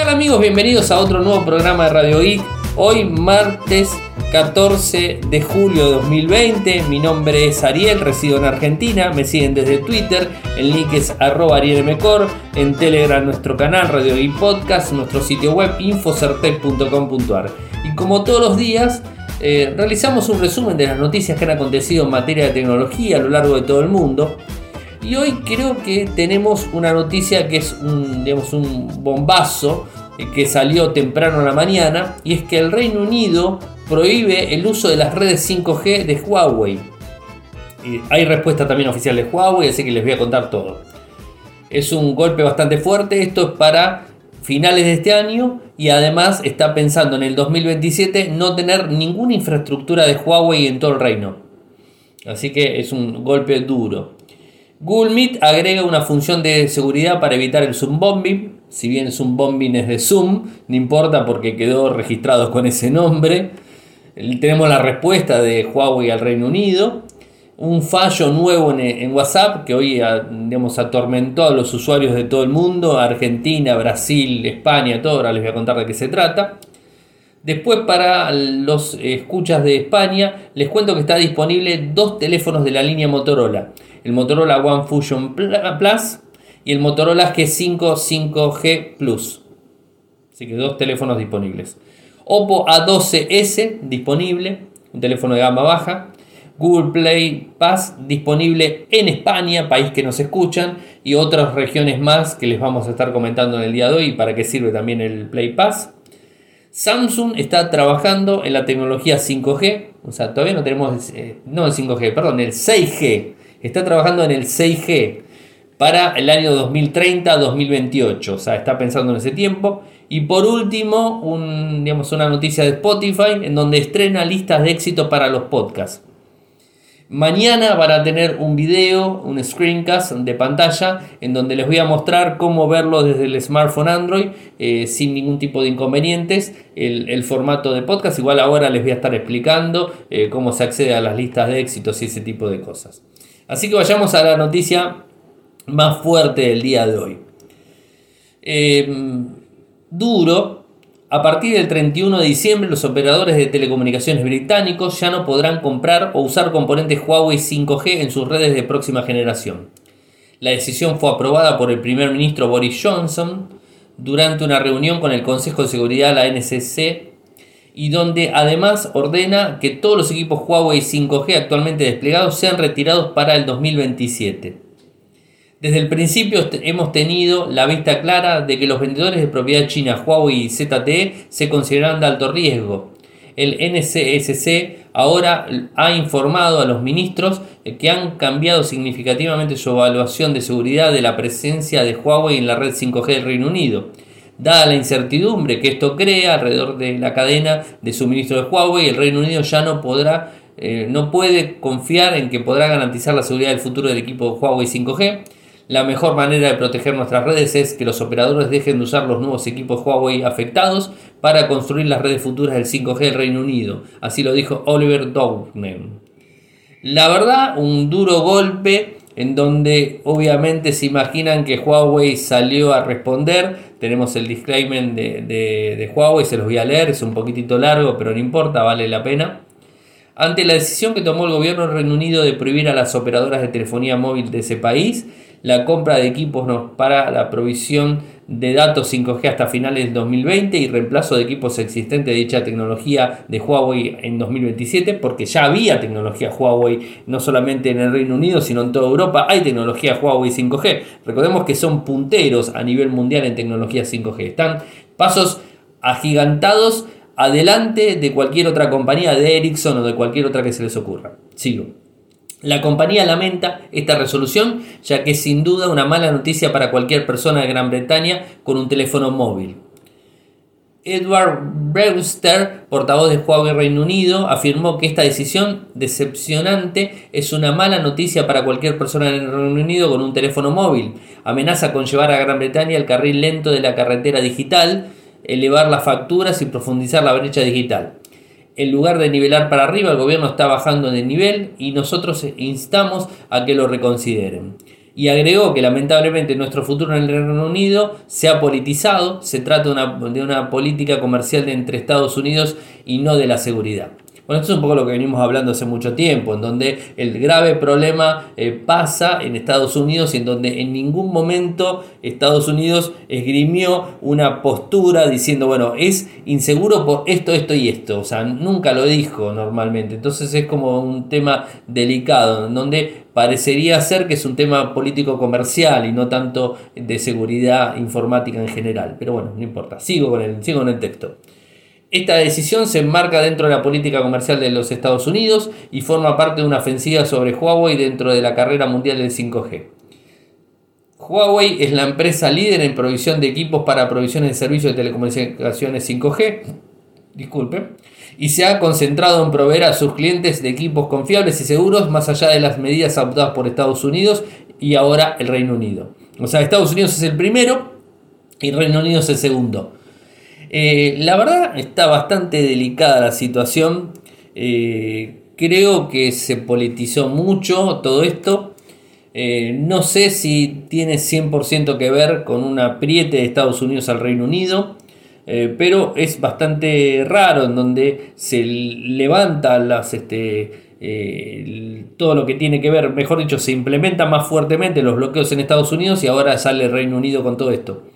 tal amigos? Bienvenidos a otro nuevo programa de Radio Geek. Hoy martes 14 de julio de 2020. Mi nombre es Ariel, resido en Argentina. Me siguen desde Twitter. El link es arroba arielmcor. En Telegram nuestro canal Radio Geek Podcast. Nuestro sitio web infocertec.com.ar. Y como todos los días... eh, realizamos un resumen de las noticias que han acontecido en materia de tecnología a lo largo de todo el mundo. Y hoy creo que tenemos una noticia que es un, digamos, un bombazo que salió temprano en la mañana y es que el Reino Unido prohíbe el uso de las redes 5G de Huawei. Hay respuesta también oficial de Huawei, así que les voy a contar todo. Es un golpe bastante fuerte, esto es para finales de este año y además está pensando en el 2027 no tener ninguna infraestructura de Huawei en todo el reino. Así que es un golpe duro. Google Meet agrega una función de seguridad para evitar el zoom bombing. Si bien zoom bombing es de Zoom, no importa porque quedó registrado con ese nombre. Tenemos la respuesta de Huawei al Reino Unido. Un fallo nuevo en, en WhatsApp que hoy digamos, atormentó a los usuarios de todo el mundo, Argentina, Brasil, España, todo. Ahora les voy a contar de qué se trata. Después para los escuchas de España les cuento que está disponible dos teléfonos de la línea Motorola. El Motorola One Fusion Plus y el Motorola G5 5G Plus. Así que dos teléfonos disponibles. Oppo A12S disponible, un teléfono de gama baja. Google Play Pass disponible en España, país que nos escuchan, y otras regiones más que les vamos a estar comentando en el día de hoy para qué sirve también el Play Pass. Samsung está trabajando en la tecnología 5G, o sea, todavía no tenemos, eh, no el 5G, perdón, el 6G. Está trabajando en el 6G para el año 2030-2028, o sea, está pensando en ese tiempo. Y por último, un, digamos, una noticia de Spotify en donde estrena listas de éxito para los podcasts. Mañana van a tener un video, un screencast de pantalla en donde les voy a mostrar cómo verlo desde el smartphone Android eh, sin ningún tipo de inconvenientes. El, formato de podcast, igual ahora les voy a estar explicando eh, cómo se accede a las listas de éxitos y ese tipo de cosas. Así que vayamos a la noticia más fuerte del día de hoy. Eh, duro, a partir del 31 de diciembre, los operadores de telecomunicaciones británicos ya no podrán comprar o usar componentes Huawei 5G en sus redes de próxima generación. La decisión fue aprobada por el primer ministro Boris Johnson durante una reunión con el Consejo de Seguridad, la NCC, y donde además ordena que todos los equipos Huawei 5G actualmente desplegados sean retirados para el 2027. Desde el principio hemos tenido la vista clara de que los vendedores de propiedad china Huawei y ZTE se consideran de alto riesgo. El NCSC ahora ha informado a los ministros que han cambiado significativamente su evaluación de seguridad de la presencia de Huawei en la red 5G del Reino Unido. Dada la incertidumbre que esto crea alrededor de la cadena de suministro de Huawei, el Reino Unido ya no podrá, eh, no puede confiar en que podrá garantizar la seguridad del futuro del equipo Huawei 5G. La mejor manera de proteger nuestras redes es que los operadores dejen de usar los nuevos equipos Huawei afectados para construir las redes futuras del 5G del Reino Unido. Así lo dijo Oliver Dowden. La verdad, un duro golpe en donde obviamente se imaginan que Huawei salió a responder. Tenemos el disclaimer de, de, de Huawei, se los voy a leer, es un poquitito largo, pero no importa, vale la pena. Ante la decisión que tomó el gobierno del Reino Unido de prohibir a las operadoras de telefonía móvil de ese país, la compra de equipos para la provisión de datos 5G hasta finales del 2020 y reemplazo de equipos existentes de dicha tecnología de Huawei en 2027, porque ya había tecnología Huawei no solamente en el Reino Unido, sino en toda Europa hay tecnología Huawei 5G. Recordemos que son punteros a nivel mundial en tecnología 5G. Están pasos agigantados adelante de cualquier otra compañía, de Ericsson o de cualquier otra que se les ocurra. Sigo. La compañía lamenta esta resolución ya que es sin duda una mala noticia para cualquier persona de Gran Bretaña con un teléfono móvil. Edward Brewster, portavoz de Huawei Reino Unido, afirmó que esta decisión decepcionante es una mala noticia para cualquier persona en Reino Unido con un teléfono móvil. Amenaza con llevar a Gran Bretaña al carril lento de la carretera digital, elevar las facturas y profundizar la brecha digital en lugar de nivelar para arriba, el gobierno está bajando de nivel y nosotros instamos a que lo reconsideren. y agregó que lamentablemente nuestro futuro en el Reino Unido se ha politizado, se trata de una, de una política comercial entre Estados Unidos y no de la seguridad. Bueno, esto es un poco lo que venimos hablando hace mucho tiempo, en donde el grave problema eh, pasa en Estados Unidos y en donde en ningún momento Estados Unidos esgrimió una postura diciendo, bueno, es inseguro por esto, esto y esto. O sea, nunca lo dijo normalmente. Entonces es como un tema delicado, en donde parecería ser que es un tema político comercial y no tanto de seguridad informática en general. Pero bueno, no importa. Sigo con el, sigo con el texto. Esta decisión se enmarca dentro de la política comercial de los Estados Unidos y forma parte de una ofensiva sobre Huawei dentro de la carrera mundial del 5G. Huawei es la empresa líder en provisión de equipos para provisión de servicios de telecomunicaciones 5G. Disculpe. Y se ha concentrado en proveer a sus clientes de equipos confiables y seguros más allá de las medidas adoptadas por Estados Unidos y ahora el Reino Unido. O sea, Estados Unidos es el primero y Reino Unido es el segundo. Eh, la verdad está bastante delicada la situación. Eh, creo que se politizó mucho todo esto. Eh, no sé si tiene 100% que ver con un apriete de Estados Unidos al Reino Unido. pero es bastante raro en donde se levanta este, todo lo que tiene que ver, mejor dicho, se implementa más fuertemente los bloqueos en Estados Unidos y ahora sale el Reino Unido con todo esto.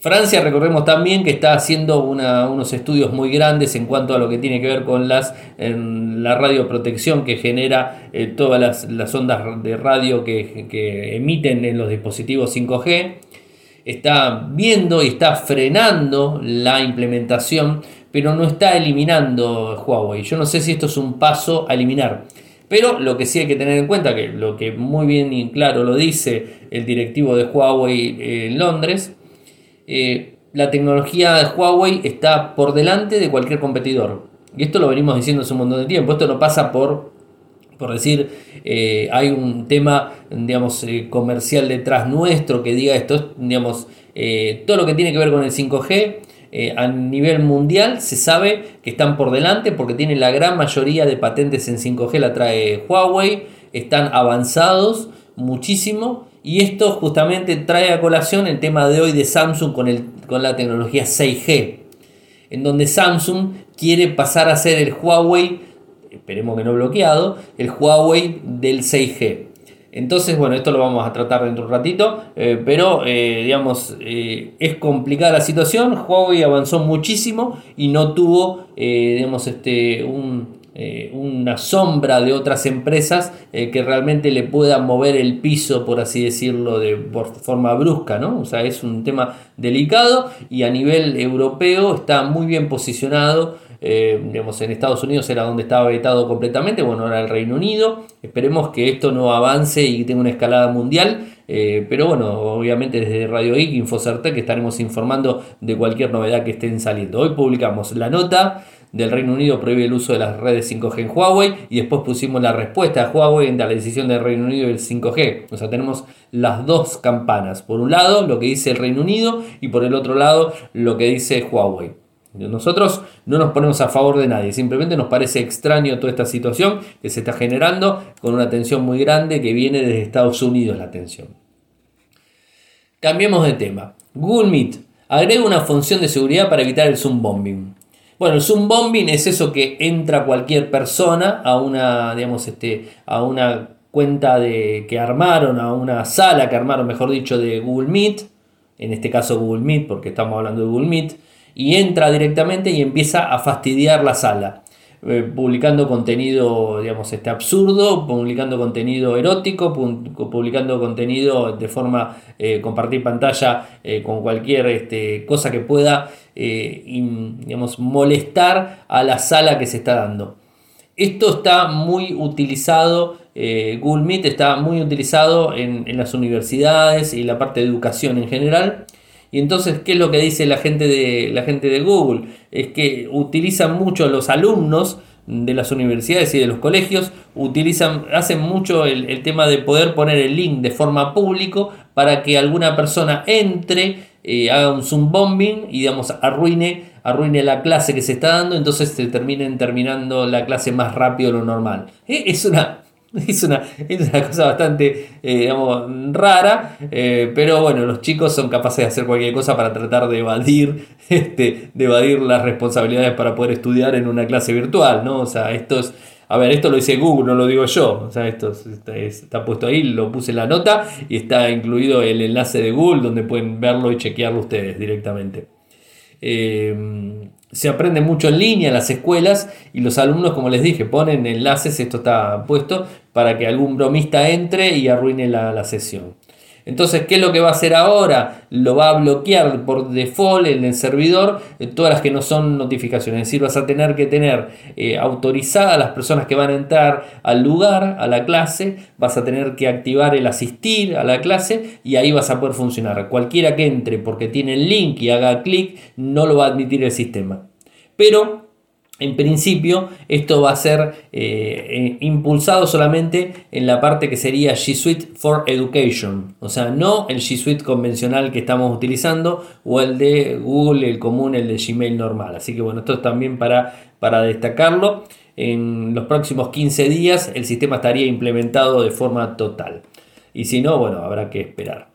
Francia, recordemos también que está haciendo unos estudios muy grandes en cuanto a lo que tiene que ver con las, la radioprotección que genera eh, todas las, ondas de radio que, emiten en los dispositivos 5G. Está viendo y está frenando la implementación, pero no está eliminando Huawei. Yo no sé si esto es un paso a eliminar. Pero lo que sí hay que tener en cuenta, que lo que muy bien y claro lo dice el directivo de Huawei eh, en Londres, eh, la tecnología de Huawei está por delante de cualquier competidor. Y esto lo venimos diciendo hace un montón de tiempo. Esto no pasa por, por decir, eh, hay un tema, digamos, eh, comercial detrás nuestro que diga esto. Digamos, todo lo que tiene que ver con el 5G a nivel mundial se sabe que están por delante porque tienen la gran mayoría de patentes en 5G la trae Huawei. Están avanzados muchísimo y esto justamente trae a colación el tema de hoy de Samsung con, el, con la tecnología 6G, en donde Samsung quiere pasar a ser el Huawei, esperemos que no bloqueado, el Huawei del 6G. Entonces, bueno, esto lo vamos a tratar dentro de un ratito, eh, pero eh, digamos, eh, es complicada la situación. Huawei avanzó muchísimo y no tuvo, digamos, este, un, eh, una sombra de otras empresas eh, que realmente le puedan mover el piso, por así decirlo, de por forma brusca, ¿no? O sea, es un tema delicado y a nivel europeo está muy bien posicionado. Eh, en Estados Unidos era donde estaba vetado completamente, bueno, ahora el Reino Unido. Esperemos que esto no avance y tenga una escalada mundial. pero bueno, obviamente desde Radio IC, Infocertec, estaremos informando de cualquier novedad que estén saliendo. Hoy publicamos la nota del Reino Unido prohíbe el uso de las redes 5G en Huawei y después pusimos la respuesta a Huawei en la decisión del Reino Unido del 5G. O sea, tenemos las dos campanas. Por un lado, lo que dice el Reino Unido y por el otro lado, lo que dice Huawei. Nosotros no nos ponemos a favor de nadie, simplemente nos parece extraño toda esta situación que se está generando con una tensión muy grande que viene desde Estados Unidos la tensión. Cambiemos de tema. Google Meet agrega una función de seguridad para evitar el zoom bombing. Bueno, el Zoom bombing es eso que entra cualquier persona a una, digamos, este, a una cuenta de, que armaron, a una sala que armaron, mejor dicho, de Google Meet, en este caso Google Meet, porque estamos hablando de Google Meet, y entra directamente y empieza a fastidiar la sala. Eh, publicando contenido, digamos, este absurdo, publicando contenido erótico, publicando contenido de forma eh, compartir pantalla eh, con cualquier este, cosa que pueda, digamos, molestar a la sala que se está dando. Esto está muy utilizado, Google Meet está muy utilizado en, en las universidades y la parte de educación en general y entonces, ¿qué es lo que dice la gente de, la gente de Google? Es que utilizan mucho los alumnos de las universidades y de los colegios, utilizan, hacen mucho el, tema de poder poner el link de forma público para que alguna persona entre, eh, haga un zoom bombing y digamos arruine, arruine la clase que se está dando, entonces se terminen terminando la clase más rápido de lo normal. Eh, es una Es una, es una cosa bastante, eh, rara, eh, pero bueno, los chicos son capaces de hacer cualquier cosa para tratar de evadir, este, evadir las responsabilidades para poder estudiar en una clase virtual, ¿no? O sea, esto es, a ver, esto lo dice Google, no lo digo yo, o sea, esto está, está puesto ahí, lo puse en la nota y está incluido el enlace de Google donde pueden verlo y chequearlo ustedes directamente. Eh, se aprende mucho en línea en las escuelas y los alumnos, como les dije, ponen enlaces, esto está puesto, para que algún bromista entre y arruine la, sesión. Entonces, ¿qué es lo que va a hacer ahora? Lo va a bloquear por default en el servidor todas las que no son notificaciones. Es decir, vas a tener que tener eh, autorizadas las personas que van a entrar al lugar, a la clase, vas a tener que activar el asistir a la clase y ahí vas a poder funcionar. Cualquiera que entre porque tiene el link y haga clic, no lo va a admitir el sistema. Pero en principio, esto va a ser eh, eh, impulsado solamente en la parte que sería G Suite for Education, o sea, no el G Suite convencional que estamos utilizando o el de Google, el común, el de Gmail normal. Así que bueno, esto es también para, para destacarlo. En los próximos 15 días el sistema estaría implementado de forma total. Y si no, bueno, habrá que esperar.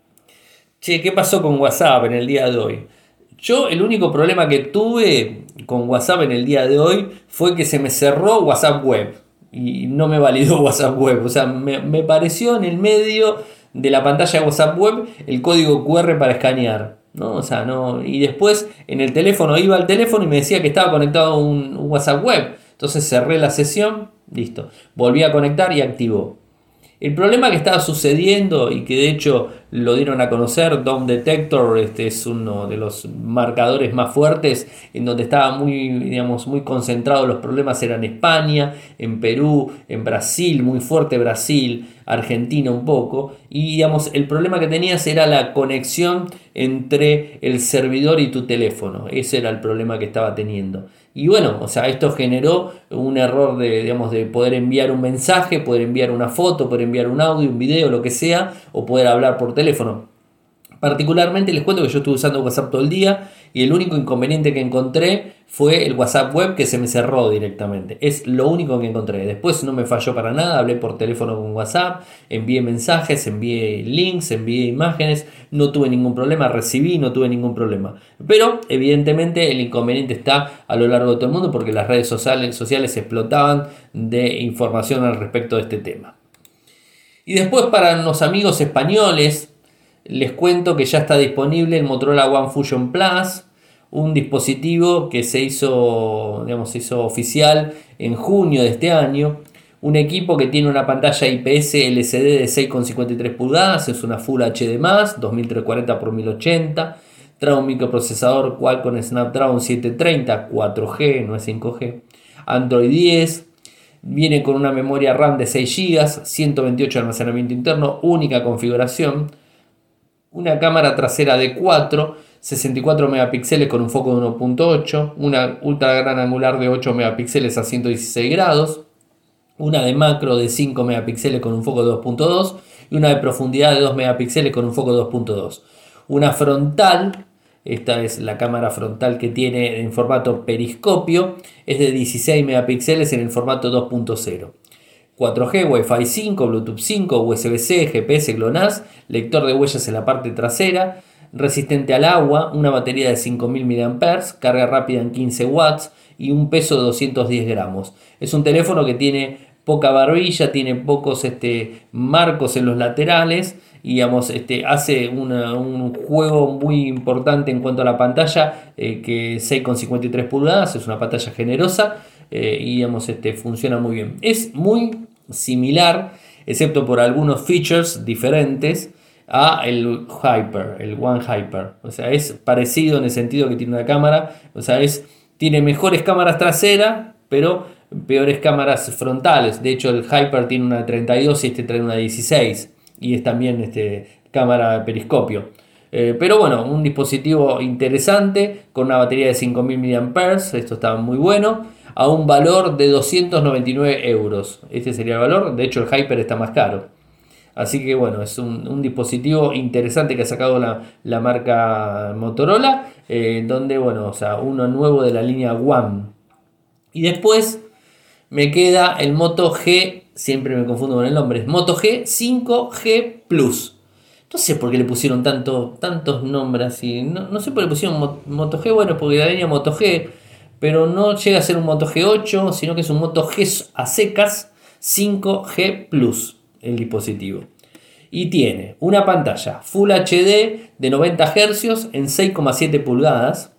Che, ¿qué pasó con WhatsApp en el día de hoy? Yo el único problema que tuve con WhatsApp en el día de hoy fue que se me cerró WhatsApp Web y no me validó WhatsApp Web. O sea, me, pareció en el medio de la pantalla de WhatsApp Web el código QR para escanear. ¿no? O sea, no. Y después en el teléfono iba al teléfono y me decía que estaba conectado a un WhatsApp Web. Entonces cerré la sesión, listo. Volví a conectar y activó. El problema que estaba sucediendo y que de hecho lo dieron a conocer, Dome Detector este es uno de los marcadores más fuertes en donde estaba muy, digamos, muy concentrados los problemas eran España, en Perú, en Brasil, muy fuerte Brasil, Argentina un poco y digamos el problema que tenías era la conexión entre el servidor y tu teléfono, ese era el problema que estaba teniendo. Y bueno, o sea, esto generó un error de, digamos, de poder enviar un mensaje, poder enviar una foto, poder enviar un audio, un video, lo que sea, o poder hablar por teléfono. Particularmente les cuento que yo estuve usando WhatsApp todo el día y el único inconveniente que encontré fue el WhatsApp web que se me cerró directamente. Es lo único que encontré. Después no me falló para nada, hablé por teléfono con WhatsApp, envié mensajes, envié links, envié imágenes, no tuve ningún problema, recibí, no tuve ningún problema. Pero evidentemente el inconveniente está a lo largo de todo el mundo porque las redes sociales, sociales explotaban de información al respecto de este tema. Y después para los amigos españoles, les cuento que ya está disponible el Motorola One Fusion Plus, un dispositivo que se hizo, digamos, hizo oficial en junio de este año. Un equipo que tiene una pantalla IPS LCD de 6,53 pulgadas, es una Full HD+, 2340 x 1080. Trae un microprocesador Qualcomm Snapdragon 730, 4G, no es 5G. Android 10. Viene con una memoria RAM de 6 GB, 128 de almacenamiento interno, única configuración una cámara trasera de 4, 64 megapíxeles con un foco de 1.8, una ultra gran angular de 8 megapíxeles a 116 grados, una de macro de 5 megapíxeles con un foco de 2.2 y una de profundidad de 2 megapíxeles con un foco de 2.2. Una frontal, esta es la cámara frontal que tiene en formato periscopio, es de 16 megapíxeles en el formato 2.0. 4G, Wi-Fi 5, Bluetooth 5, USB-C, GPS, GLONASS, lector de huellas en la parte trasera, resistente al agua, una batería de 5000 mAh, carga rápida en 15 watts y un peso de 210 gramos. Es un teléfono que tiene poca barbilla, tiene pocos este, marcos en los laterales y este, hace un juego muy importante en cuanto a la pantalla, eh, que 6,53 pulgadas, es una pantalla generosa eh, y digamos, este, funciona muy bien. Es muy similar, excepto por algunos features diferentes, a el Hyper, el One Hyper. O sea, es parecido en el sentido que tiene una cámara, o sea, es, tiene mejores cámaras traseras, pero peores cámaras frontales. De hecho, el Hyper tiene una 32 y este trae una 16 y es también este, cámara periscopio. Eh, pero bueno, un dispositivo interesante con una batería de 5000 mAh, esto está muy bueno a un valor de 299 euros. Este sería el valor, de hecho el Hyper está más caro. Así que bueno, es un, dispositivo interesante que ha sacado la, marca Motorola, eh, donde bueno, o sea, uno nuevo de la línea One. Y después me queda el Moto G siempre me confundo con el nombre, es Moto G 5G Plus. No sé por qué le pusieron tanto, tantos nombres así. No, no sé por qué le pusieron Moto G, bueno, porque la línea Moto G, pero no llega a ser un Moto G8, sino que es un Moto G a secas 5G Plus el dispositivo. Y tiene una pantalla Full HD de 90 Hz en 6,7 pulgadas,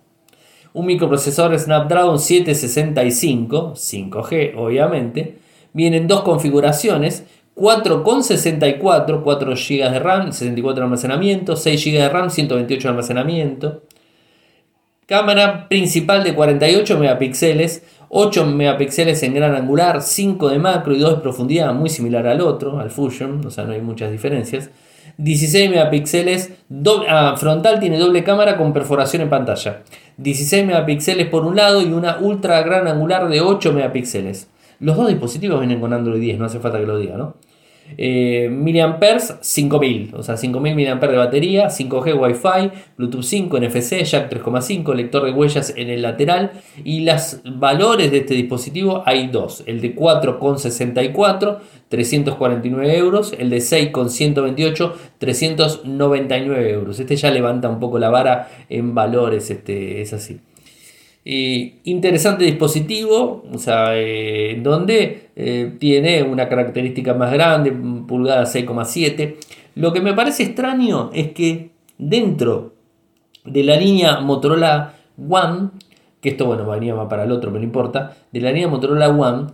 un microprocesador Snapdragon 765, 5G obviamente, vienen dos configuraciones, 4,64, 4 GB de RAM, 64 de almacenamiento, 6 GB de RAM, 128 de almacenamiento. Cámara principal de 48 megapíxeles, 8 megapíxeles en gran angular, 5 de macro y 2 de profundidad, muy similar al otro, al Fusion, o sea, no hay muchas diferencias. 16 megapíxeles, ah, frontal tiene doble cámara con perforación en pantalla. 16 megapíxeles por un lado y una ultra gran angular de 8 megapíxeles. Los dos dispositivos vienen con Android 10, no hace falta que lo diga, ¿no? Eh, miliamperes 5000, o sea, 5000 mAh de batería, 5G Wi-Fi, Bluetooth 5, NFC, Jack 3,5, lector de huellas en el lateral y los valores de este dispositivo hay dos, el de 4,64, 349 euros, el de 6,128, 399 euros. Este ya levanta un poco la vara en valores, este, es así. Eh, interesante dispositivo, o sea, eh, donde eh, tiene una característica más grande, pulgada 6,7. Lo que me parece extraño es que dentro de la línea Motorola One, que esto bueno, venía más para el otro, pero no importa, de la línea Motorola One,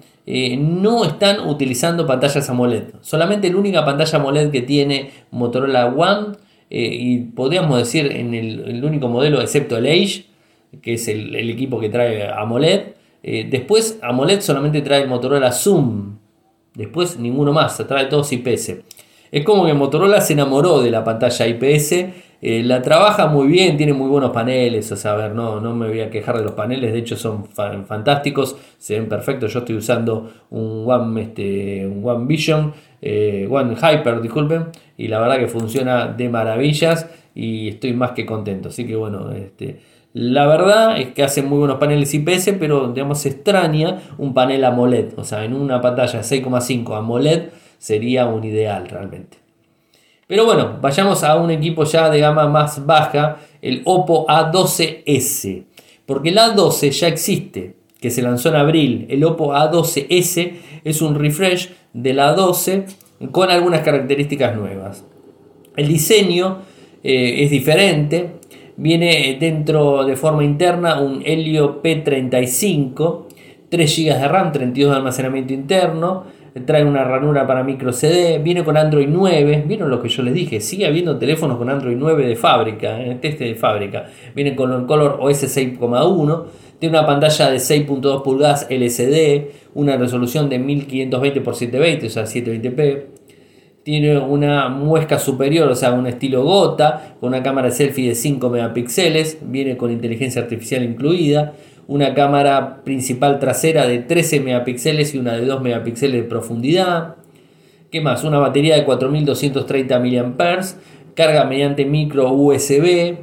no están utilizando pantallas AMOLED. Solamente la única pantalla AMOLED que tiene Motorola One, y podríamos decir en el, el único modelo excepto el Age, que es el, equipo que trae AMOLED. Eh, después AMOLED solamente trae Motorola Zoom. Después ninguno más, trae todos IPS. Es como que Motorola se enamoró de la pantalla IPS. Eh, la trabaja muy bien, tiene muy buenos paneles. O sea, a ver, no, no me voy a quejar de los paneles. De hecho, son fantásticos, se ven perfectos. Yo estoy usando un One, este, un One Vision, eh, One Hyper, disculpen. Y la verdad que funciona de maravillas. Y estoy más que contento. Así que bueno, este la verdad es que hacen muy buenos paneles IPS, pero digamos extraña un panel AMOLED. O sea, en una pantalla 6,5 AMOLED sería un ideal realmente. Pero bueno, vayamos a un equipo ya de gama más baja, el Oppo A12S. Porque el A12 ya existe, que se lanzó en abril. El Oppo A12S es un refresh del A12 con algunas características nuevas. El diseño eh, es diferente, Viene dentro de forma interna un Helio P35, 3 GB de RAM, 32 de almacenamiento interno, trae una ranura para micro CD, viene con Android 9, vieron lo que yo les dije, sigue habiendo teléfonos con Android 9 de fábrica, en este de fábrica, viene con el color OS 6.1, tiene una pantalla de 6.2 pulgadas LCD, una resolución de 1520 x 720, o sea 720p, tiene una muesca superior, o sea, un estilo gota, con una cámara selfie de 5 megapíxeles, viene con inteligencia artificial incluida, una cámara principal trasera de 13 megapíxeles y una de 2 megapíxeles de profundidad. ¿Qué más? Una batería de 4230 mAh, carga mediante micro USB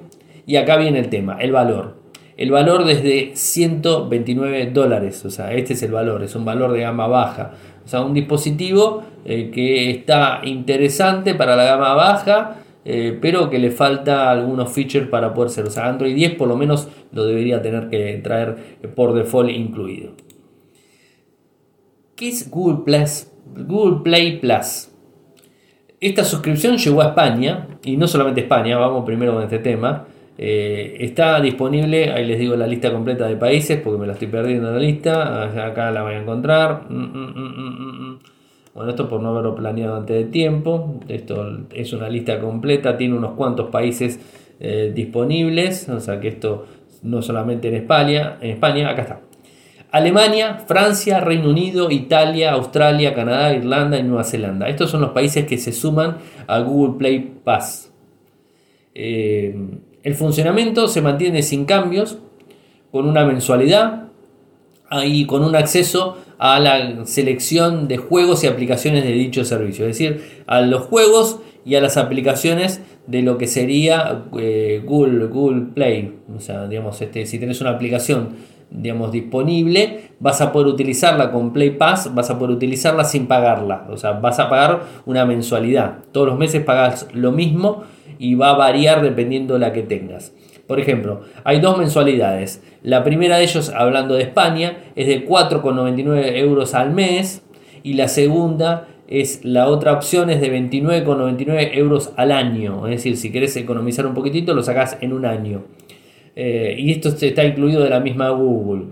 y acá viene el tema, el valor. El valor desde 129 dólares, o sea, este es el valor, es un valor de gama baja. O sea, un dispositivo eh, que está interesante para la gama baja, eh, pero que le falta algunos features para poder ser. O sea, Android 10 por lo menos lo debería tener que traer por default incluido. ¿Qué es Google Plus? Google Play Plus. Esta suscripción llegó a España, y no solamente España, vamos primero con este tema. Eh, está disponible, ahí les digo la lista completa de países porque me la estoy perdiendo en la lista. Acá la voy a encontrar. Mm, mm, mm, bueno, esto por no haberlo planeado antes de tiempo. Esto es una lista completa, tiene unos cuantos países eh, disponibles. O sea que esto no solamente en España, en España, acá está. Alemania, Francia, Reino Unido, Italia, Australia, Canadá, Irlanda y Nueva Zelanda. Estos son los países que se suman a Google Play Pass. Eh, el funcionamiento se mantiene sin cambios, con una mensualidad y con un acceso a la selección de juegos y aplicaciones de dicho servicio, es decir, a los juegos y a las aplicaciones de lo que sería eh, Google, Google Play. O sea, digamos, este, si tienes una aplicación digamos, disponible, vas a poder utilizarla con Play Pass, vas a poder utilizarla sin pagarla. O sea, vas a pagar una mensualidad. Todos los meses pagas lo mismo y va a variar dependiendo de la que tengas. Por ejemplo, hay dos mensualidades. La primera de ellos, hablando de España, es de 4,99 euros al mes y la segunda es la otra opción es de 29,99 euros al año. Es decir, si querés economizar un poquitito, lo sacás en un año. Eh, y esto está incluido de la misma Google.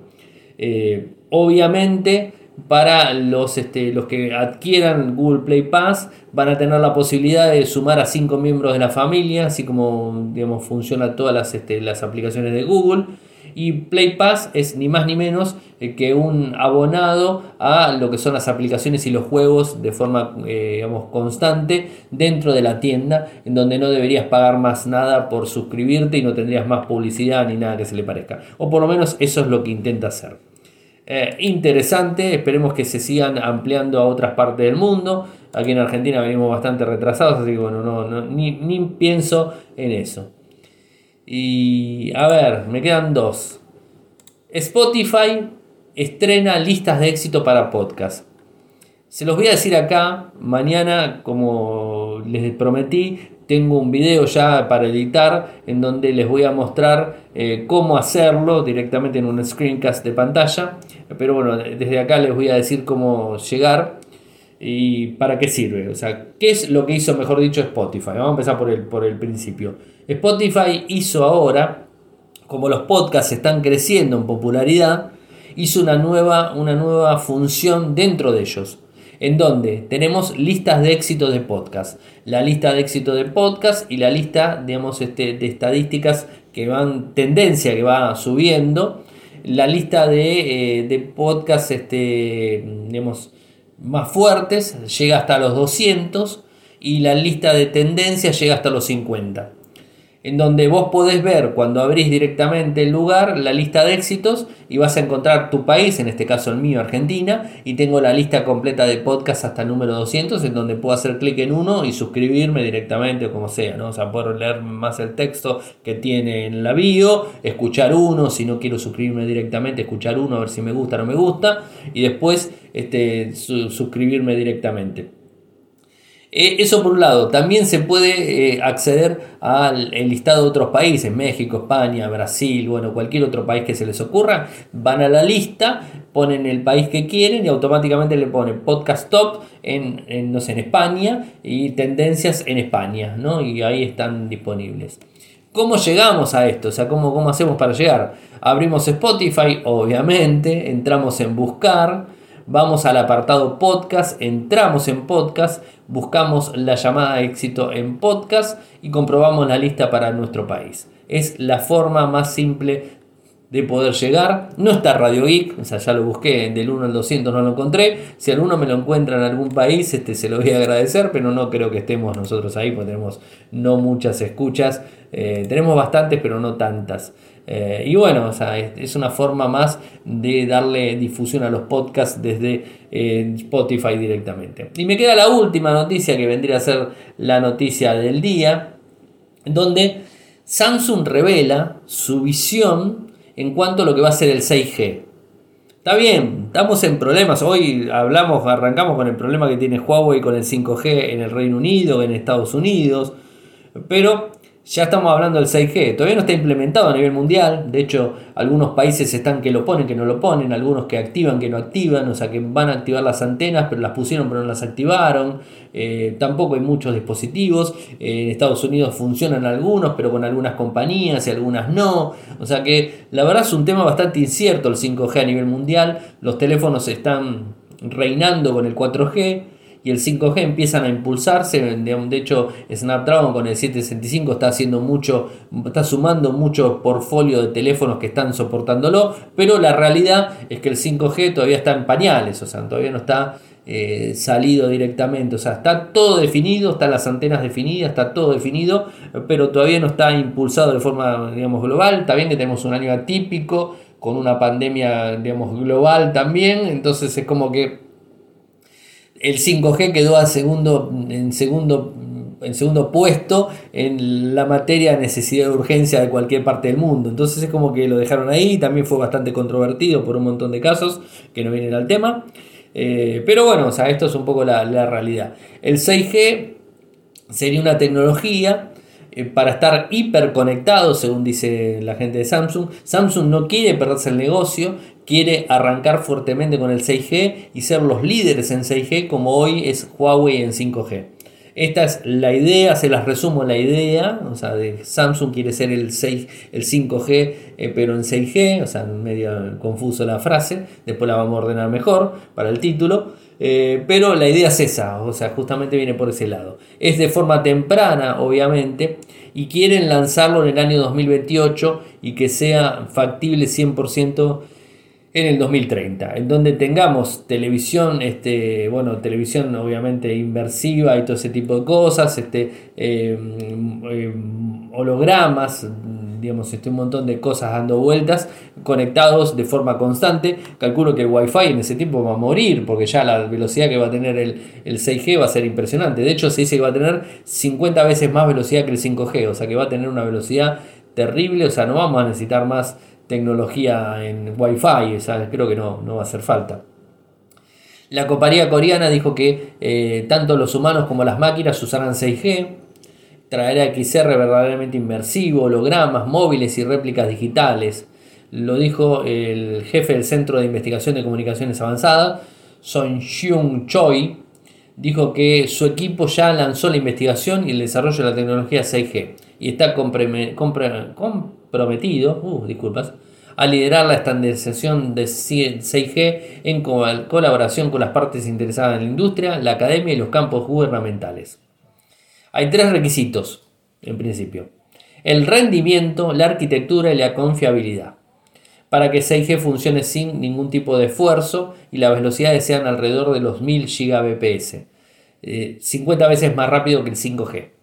Eh, obviamente, para los, este, los que adquieran Google Play Pass, van a tener la posibilidad de sumar a 5 miembros de la familia, así como digamos, funciona todas las, este, las aplicaciones de Google. Y Play Pass es ni más ni menos eh, que un abonado a lo que son las aplicaciones y los juegos de forma eh, constante dentro de la tienda, en donde no deberías pagar más nada por suscribirte y no tendrías más publicidad ni nada que se le parezca. O por lo menos eso es lo que intenta hacer. Eh, interesante, esperemos que se sigan ampliando a otras partes del mundo. Aquí en Argentina venimos bastante retrasados, así que bueno, no, ni, ni pienso en eso. Y a ver, me quedan dos. Spotify estrena listas de éxito para podcast. Se los voy a decir acá, mañana, como les prometí, tengo un video ya para editar en donde les voy a mostrar eh, cómo hacerlo directamente en un screencast de pantalla. Pero bueno, desde acá les voy a decir cómo llegar y para qué sirve. O sea, ¿qué es lo que hizo, mejor dicho, Spotify? Vamos a empezar por el, por el principio. Spotify hizo ahora, como los podcasts están creciendo en popularidad, hizo una nueva, una nueva función dentro de ellos, en donde tenemos listas de éxito de podcast, la lista de éxito de podcast y la lista, digamos, este, de estadísticas que van, tendencia que va subiendo, la lista de, eh, de podcasts, este, digamos, más fuertes llega hasta los 200 y la lista de tendencias llega hasta los 50 en donde vos podés ver cuando abrís directamente el lugar la lista de éxitos y vas a encontrar tu país, en este caso el mío, Argentina, y tengo la lista completa de podcasts hasta el número 200, en donde puedo hacer clic en uno y suscribirme directamente o como sea, ¿no? O sea, puedo leer más el texto que tiene en la bio, escuchar uno, si no quiero suscribirme directamente, escuchar uno, a ver si me gusta o no me gusta, y después este, suscribirme directamente. Eh, eso por un lado, también se puede eh, acceder al listado de otros países, México, España, Brasil, bueno, cualquier otro país que se les ocurra, van a la lista, ponen el país que quieren y automáticamente le ponen podcast top en, en, no sé, en España y tendencias en España, ¿no? Y ahí están disponibles. ¿Cómo llegamos a esto? O sea, ¿cómo, cómo hacemos para llegar? Abrimos Spotify, obviamente, entramos en buscar, vamos al apartado podcast, entramos en podcast, buscamos la llamada de éxito en podcast y comprobamos la lista para nuestro país. Es la forma más simple de poder llegar. No está Radio Geek, o sea, ya lo busqué, del 1 al 200 no lo encontré. Si alguno me lo encuentra en algún país, este, se lo voy a agradecer, pero no creo que estemos nosotros ahí, porque tenemos no muchas escuchas. Eh, tenemos bastantes, pero no tantas. Eh, y bueno, es, una forma más de darle difusión a los podcasts desde eh, Spotify directamente. Y me queda la última noticia que vendría a ser la noticia del día, donde Samsung revela su visión en cuanto a lo que va a ser el 6G. Está bien, estamos en problemas. Hoy hablamos, arrancamos con el problema que tiene Huawei con el 5G en el Reino Unido, en Estados Unidos. Pero ya estamos hablando del 6G, todavía no está implementado a nivel mundial, de hecho algunos países están que lo ponen, que no lo ponen, algunos que activan, que no activan, o sea que van a activar las antenas, pero las pusieron pero no las activaron, eh, tampoco hay muchos dispositivos, eh, en Estados Unidos funcionan algunos, pero con algunas compañías y algunas no, o sea que la verdad es un tema bastante incierto el 5G a nivel mundial, los teléfonos están reinando con el 4G, y el 5G empiezan a impulsarse. De, hecho, Snapdragon con el 765 está haciendo mucho, está sumando mucho portfolio de teléfonos que están soportándolo, pero la realidad es que el 5G todavía está en pañales, o sea, todavía no está eh, salido directamente, o sea, está todo definido, están las antenas definidas, está todo definido, pero todavía no está impulsado de forma, digamos, global. Está bien que tenemos un año atípico con una pandemia, digamos, global también, entonces es como que el 5G quedó segundo, en segundo en segundo puesto en la materia de necesidad de urgencia de cualquier parte del mundo. Entonces es como que lo dejaron ahí, también fue bastante controvertido por un montón de casos que no vienen al tema. Eh, pero bueno, o sea, esto es un poco la, la realidad. El 6G sería una tecnología eh, para estar hiperconectado, según dice la gente de Samsung. Samsung no quiere perderse el negocio, quiere arrancar fuertemente con el 6G y ser los líderes en 6G como hoy es Huawei en 5G. Esta es la idea, se las resumo la idea, o sea, de Samsung quiere ser el, 6, el 5G, eh, pero en 6G, o sea, medio confuso la frase, después la vamos a ordenar mejor para el título, eh, pero la idea es esa, o sea, justamente viene por ese lado. Es de forma temprana, obviamente, y quieren lanzarlo en el año 2028 y que sea factible 100% en el 2030, en donde tengamos televisión, este, bueno, televisión obviamente inversiva y todo ese tipo de cosas, este, eh, eh, hologramas, digamos, este, un montón de cosas dando vueltas, conectados de forma constante. Calculo que el Wi-Fi en ese tiempo va a morir, porque ya la velocidad que va a tener el, el 6G va a ser impresionante. De hecho, se dice que va a tener 50 veces más velocidad que el 5G, o sea que va a tener una velocidad terrible, o sea, no vamos a necesitar más tecnología en Wi-Fi, creo que no, no va a hacer falta. La compañía coreana dijo que eh, tanto los humanos como las máquinas usarán 6G, traerá XR verdaderamente inmersivo, hologramas, móviles y réplicas digitales. Lo dijo el jefe del Centro de Investigación de Comunicaciones Avanzadas, Son Hyun Choi. Dijo que su equipo ya lanzó la investigación y el desarrollo de la tecnología 6G y está comprometido uh, disculpas, a liderar la estandarización de 6G en colaboración con las partes interesadas en la industria, la academia y los campos gubernamentales. Hay tres requisitos, en principio. El rendimiento, la arquitectura y la confiabilidad. Para que 6G funcione sin ningún tipo de esfuerzo y las velocidades sean alrededor de los 1000 Gbps, 50 veces más rápido que el 5G.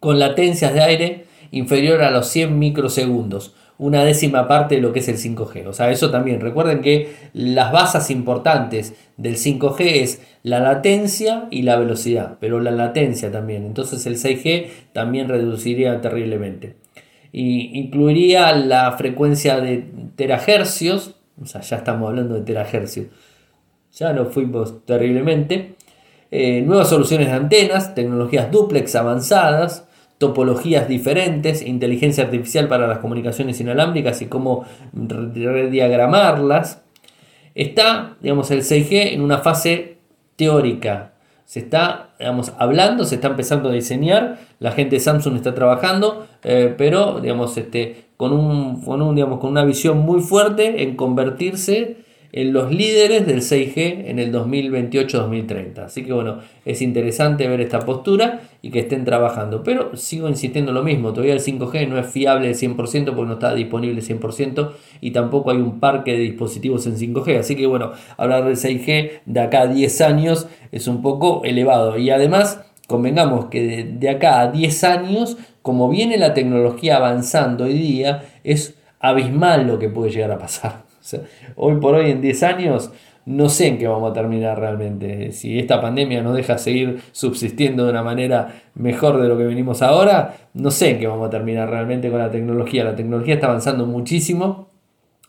Con latencias de aire inferior a los 100 microsegundos, una décima parte de lo que es el 5G. O sea, eso también. Recuerden que las bases importantes del 5G es la latencia y la velocidad, pero la latencia también. Entonces el 6G también reduciría terriblemente. Y incluiría la frecuencia de terahercios, o sea, ya estamos hablando de terahercios, ya nos fuimos terriblemente. Eh, nuevas soluciones de antenas, tecnologías duplex avanzadas, topologías diferentes, inteligencia artificial para las comunicaciones inalámbricas y cómo rediagramarlas. Está, digamos, el 6G en una fase teórica. Se está, digamos, hablando, se está empezando a diseñar, la gente de Samsung está trabajando, eh, pero, digamos, este, con, un, con, un, digamos, con una visión muy fuerte en convertirse en los líderes del 6G en el 2028-2030. Así que bueno, es interesante ver esta postura y que estén trabajando. Pero sigo insistiendo lo mismo, todavía el 5G no es fiable al 100% porque no está disponible 100% y tampoco hay un parque de dispositivos en 5G. Así que bueno, hablar del 6G de acá a 10 años es un poco elevado. Y además, convengamos que de acá a 10 años, como viene la tecnología avanzando hoy día, es abismal lo que puede llegar a pasar hoy por hoy, en 10 años, no sé en qué vamos a terminar realmente. Si esta pandemia nos deja seguir subsistiendo de una manera mejor de lo que venimos ahora, no sé en qué vamos a terminar realmente con la tecnología. La tecnología está avanzando muchísimo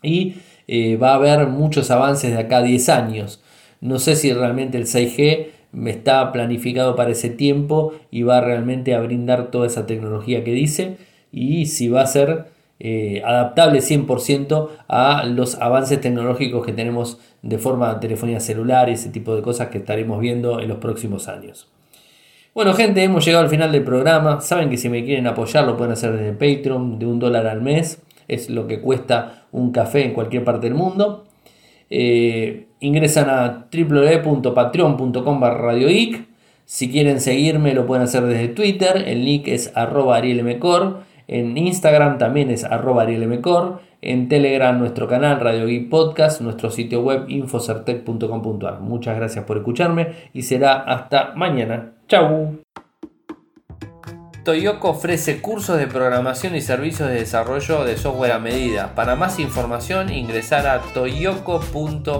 y eh, va a haber muchos avances de acá a 10 años. No sé si realmente el 6G está planificado para ese tiempo y va realmente a brindar toda esa tecnología que dice y si va a ser eh, adaptable 100% a los avances tecnológicos que tenemos de forma de telefonía celular y ese tipo de cosas que estaremos viendo en los próximos años. Bueno gente, hemos llegado al final del programa. Saben que si me quieren apoyar lo pueden hacer desde Patreon de un dólar al mes. Es lo que cuesta un café en cualquier parte del mundo. Eh, ingresan a www.patreon.com radioic. Si quieren seguirme lo pueden hacer desde Twitter. El link es arroba arielmcor. En Instagram también es arroba arielmcor. En Telegram nuestro canal Radio Geek Podcast, nuestro sitio web infocertec.com.ar. Muchas gracias por escucharme y será hasta mañana. Chau. Toyoko ofrece cursos de programación y servicios de desarrollo de software a medida. Para más información ingresar a toyoko.io.